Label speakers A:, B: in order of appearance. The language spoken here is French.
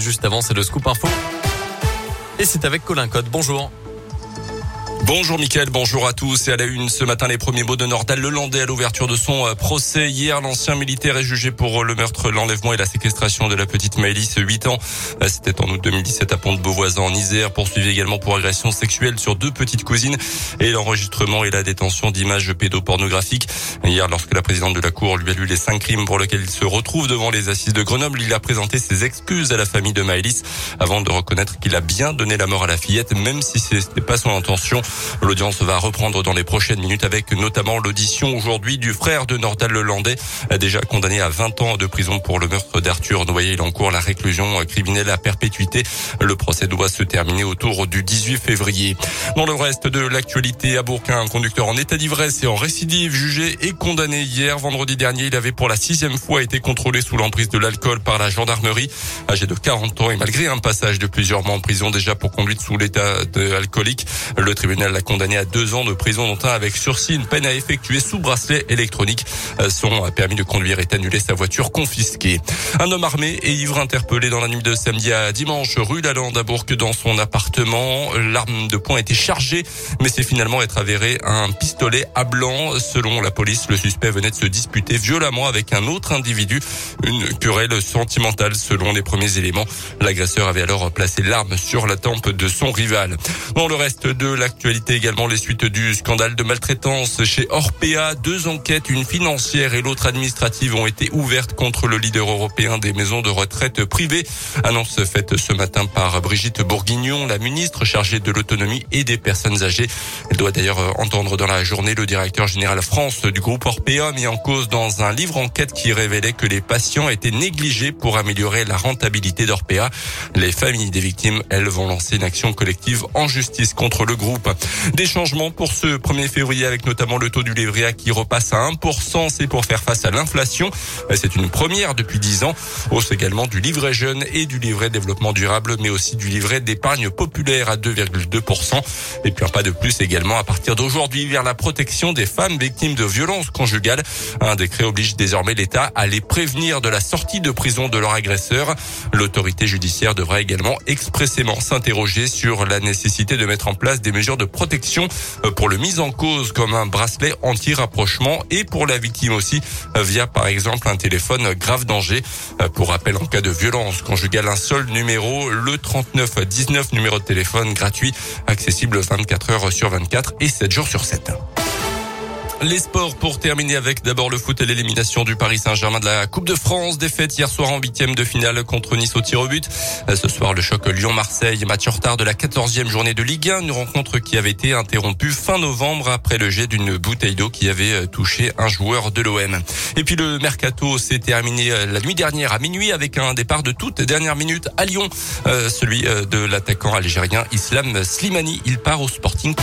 A: juste avant, c'est le scoop info. Et c'est avec Colin Code. Bonjour.
B: Bonjour Mickaël, bonjour à tous. Et à la une ce matin, les premiers mots de Nordal Lelandais à l'ouverture de son euh, procès. Hier, l'ancien militaire est jugé pour euh, le meurtre, l'enlèvement et la séquestration de la petite Maëlys, 8 ans. Euh, c'était en août 2017 à Pont-de-Beauvoisin en Isère, poursuivi également pour agression sexuelle sur deux petites cousines et l'enregistrement et la détention d'images pédopornographiques. Hier, lorsque la présidente de la Cour lui a lu les cinq crimes pour lesquels il se retrouve devant les assises de Grenoble, il a présenté ses excuses à la famille de Maëlys avant de reconnaître qu'il a bien donné la mort à la fillette, même si ce n'était pas son intention. L'audience va reprendre dans les prochaines minutes avec notamment l'audition aujourd'hui du frère de Nordal Lelandais, déjà condamné à 20 ans de prison pour le meurtre d'Arthur Noyer. Il encourt la réclusion criminelle à perpétuité. Le procès doit se terminer autour du 18 février. Dans le reste de l'actualité, à Bourquin, un conducteur en état d'ivresse et en récidive jugé et condamné hier. Vendredi dernier, il avait pour la sixième fois été contrôlé sous l'emprise de l'alcool par la gendarmerie. Âgé de 40 ans et malgré un passage de plusieurs mois en prison déjà pour conduite sous l'état alcoolique, le tribunal l'a condamné à deux ans de prison, dont un avec sursis, une peine à effectuer sous bracelet électronique. Euh, son permis de conduire est annulé, sa voiture confisquée. Un homme armé et ivre interpellé dans la nuit de samedi à dimanche, rue Lalande à Bourg, dans son appartement. L'arme de poing était chargée, mais c'est finalement être avéré un pistolet à blanc. Selon la police, le suspect venait de se disputer violemment avec un autre individu. Une querelle sentimentale selon les premiers éléments. L'agresseur avait alors placé l'arme sur la tempe de son rival. Dans le reste de l'actualité également, les suites du scandale de maltraitance chez Orpea. Deux enquêtes, une financière et l'autre administrative, ont été ouvertes contre le leader européen des maisons de retraite privées. Annonce faite ce matin par Brigitte Bourguignon, la ministre chargée de l'autonomie et des personnes âgées. Elle doit d'ailleurs entendre dans la journée le directeur général France du groupe Orpea mis en cause dans un livre enquête qui révélait que les patients étaient négligés pour améliorer la rentabilité d'Orpea. Les familles des victimes, elles, vont lancer une action collective en justice contre le groupe. Des changements pour ce 1er février avec notamment le taux du livret qui repasse à 1%. C'est pour faire face à l'inflation. C'est une première depuis 10 ans. Hausse également du livret jeune et du livret développement durable, mais aussi du livret d'épargne populaire à 2,2%. Et puis un pas de plus également à partir d'aujourd'hui vers la protection des femmes victimes de violences conjugales. Un décret oblige désormais l'État à les prévenir de la sortie de prison de leur agresseur. L'autorité judiciaire devra également expressément s'interroger sur la nécessité de mettre en place des mesures de protection euh, pour le mise en cause comme un bracelet anti-rapprochement et pour la victime aussi euh, via par exemple un téléphone grave danger. Euh, pour rappel, en cas de violence conjugale, un seul numéro, le 39 19 numéro de téléphone gratuit, accessible 24 heures sur 24 et 7 jours sur 7. Les sports pour terminer avec d'abord le foot et l'élimination du Paris Saint-Germain de la Coupe de France. Défaite hier soir en huitième de finale contre Nice au tir au but. Ce soir, le choc Lyon-Marseille, match en retard de la quatorzième journée de Ligue 1. Une rencontre qui avait été interrompue fin novembre après le jet d'une bouteille d'eau qui avait euh, touché un joueur de l'OM. Et puis le mercato s'est terminé euh, la nuit dernière à minuit avec un départ de toute dernière minute à Lyon. Euh, celui de l'attaquant algérien Islam Slimani. Il part au Sporting.